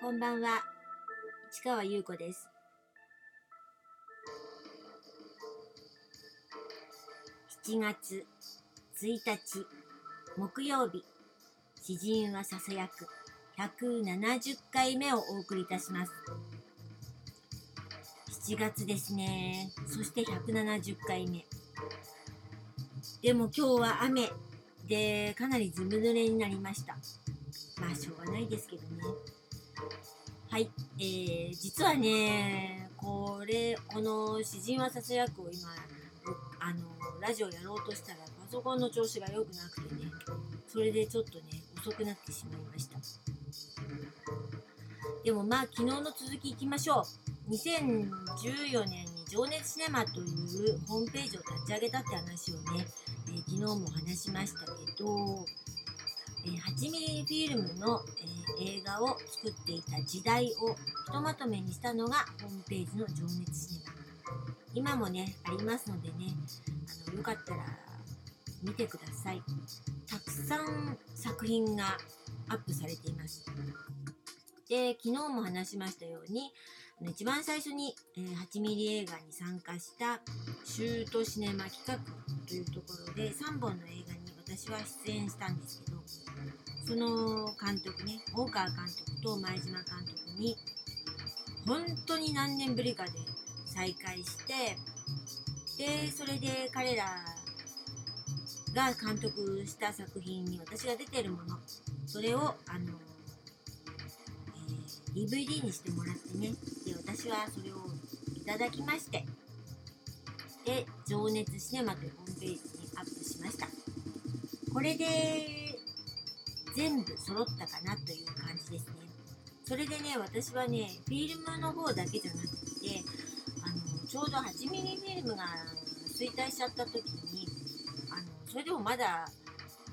こんばんは。市川優子です。7月1日木曜日詩人はささやく170回目をお送りいたします。7月ですね。そして170回目。でも今日は雨でかなりずぶ濡れになりました。まあしょうがないですけどね。はい、えー、実はねこれこの詩人はささやくを今あのラジオやろうとしたらパソコンの調子が良くなくてねそれでちょっとね遅くなってしまいました。でもまあ昨日の続きいきましょう。2014年に情熱シネマというホームページを立ち上げたって話をね、えー、昨日も話しましたけど、え、8ミリフィルムの、えー、映画を作っていた時代をひとまとめにしたのがホームページの情熱シネマ。今もねありますのでねあのよかったら見てください。たくさん作品がアップされています。で昨日も話しましたように一番最初に、えー、8ミリ映画に参加したシュートシネマ企画というところで3本の映画に私は出演したんですけどその監督ね大川監督と前島監督に本当に何年ぶりかで再会してでそれで彼らが監督した作品に私が出てるものそれをあの、えー、DVD にしてもらってねで私はそれをいただきましてで「情熱シネマ」というホームページにアップしました。これで全部揃ったかなという感じですね。それでね私はねフィルムの方だけじゃなくてあのちょうど 8mm フィルムが衰退しちゃった時にあのそれでもまだ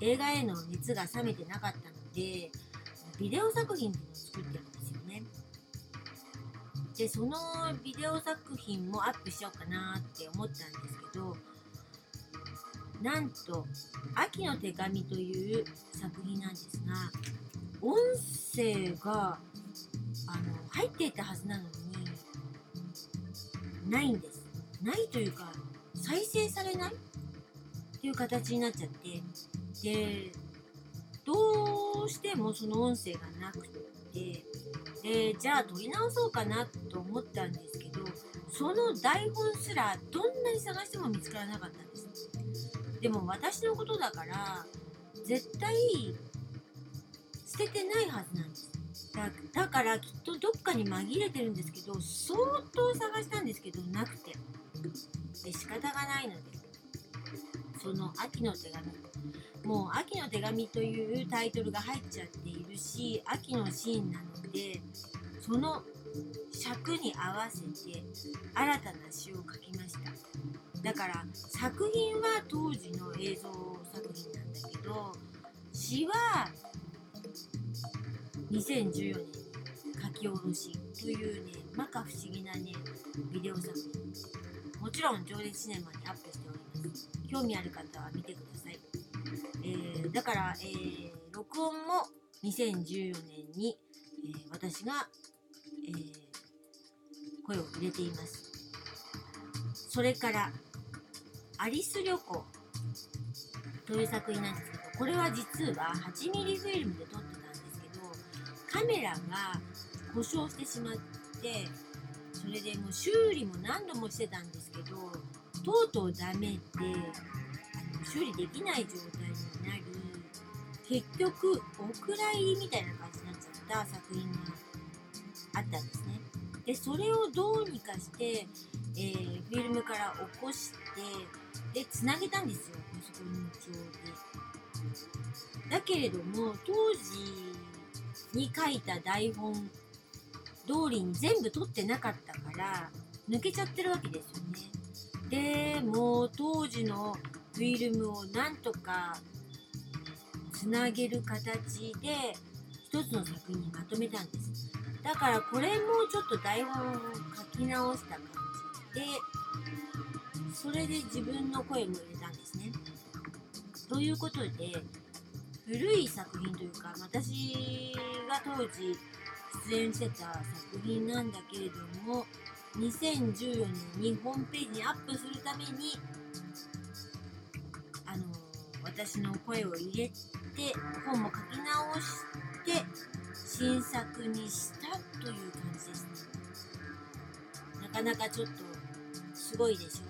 映画への熱が冷めてなかったのでビデオ作品っていうのを作ってるんですよね。でそのビデオ作品もアップしようかなって思ったんですけどなんと「秋の手紙」という作品なんですが音声があの入っていたはずなのにないんです。ないというか、再生されないっていう形になっちゃって、で、どうしてもその音声がなくて、で、じゃあ撮り直そうかなと思ったんですけど、その台本すらどんなに探しても見つからなかったで。も私のことだから、絶対捨ててないはずなんです。だだからきっとどっかに紛れてるんですけど相当探したんですけどなくてで仕方がないのでその「秋の手紙」もう「秋の手紙」というタイトルが入っちゃっているし秋のシーンなのでその尺に合わせて新たな詩を書きましただから作品当時の映像作品なんだけど詩は2014年書き下ろしというね摩訶不思議なねビデオ作品もちろん上列シネマにアップしております。興味ある方は見てください、えー、だから、えー、録音も2014年に、えー、私が、え声を入れています。それからアリス旅行という作品なんですけどこれは実は 8mm フィルムで撮ってたんですけどカメラが故障してしまってそれでもう修理も何度もしてたんですけどとうとうダメで修理できない状態になり結局お蔵入りみたいな感じになっちゃった作品があったんですね。でそれをどうにかして、えー、フィルムから起こしてでつなげたんですよパソコン上で。だけれども当時に書いた台本通りに全部取ってなかったから抜けちゃってるわけですよね。でもう当時のフィルムをなんとかつなげる形で一つの作品にまとめたんです。だからこれもちょっと台本を書き直した感じでそれで自分の声も入れたんですね。ということで古い作品というか私が当時出演してた作品なんだけれども2014年にホームページにアップするためにあの私の声を入れて本も書き直して新作にしたという感じですねなかなかちょっとすごいでしょ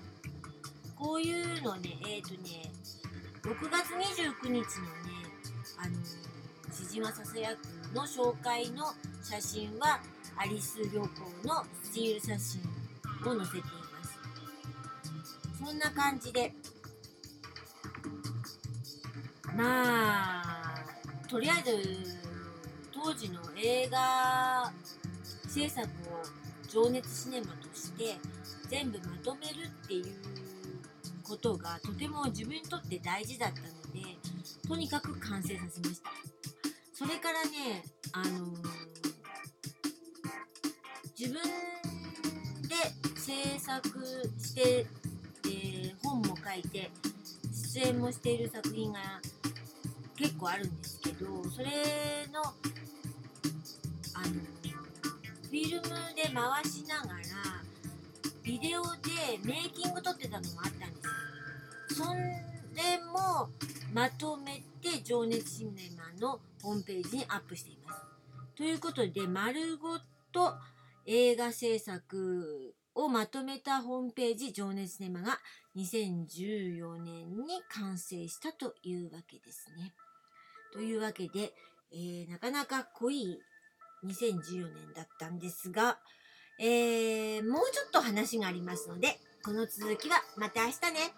こういうのねえっ、ー、とね6月29日のねあの千島ささやくの紹介の写真はアリス旅行のスチール写真を載せています。そんな感じで。まあとりあえず当時の映画制作を情熱シネマとして全部まとめるっていうことがとても自分にとって大事だったのでとにかく完成させました。それからねあのー、自分で制作して、えー、本も書いて出演もしている作品が結構あるんですけどそれのあのフィルムで回しながらデオでメイキング撮ってたのもあったんですよそれもまとめて情熱シネマのホームページにアップしていますということで丸ごと映画制作をまとめたホームページ情熱シネマが2014年に完成したというわけですね。というわけで、えー、なかなか濃い2014年だったんですが、えー、もうちょっと話がありますので、この続きはまた明日ね。